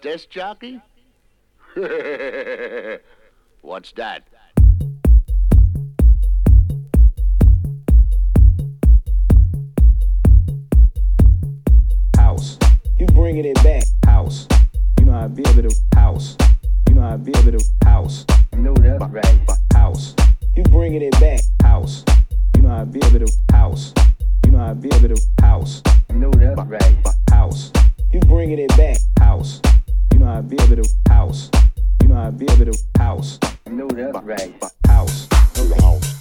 disc jockey? What's that? House. You bringing it back. House. You know I be able to house. You know I be able to house. You know that's right. House. You bringing it back. House. You know I be able to house. You know I be able to house. You know that's right. House. You bringing it back. House. You know I build it a house. You know I build it a house. I know that's right. House. House.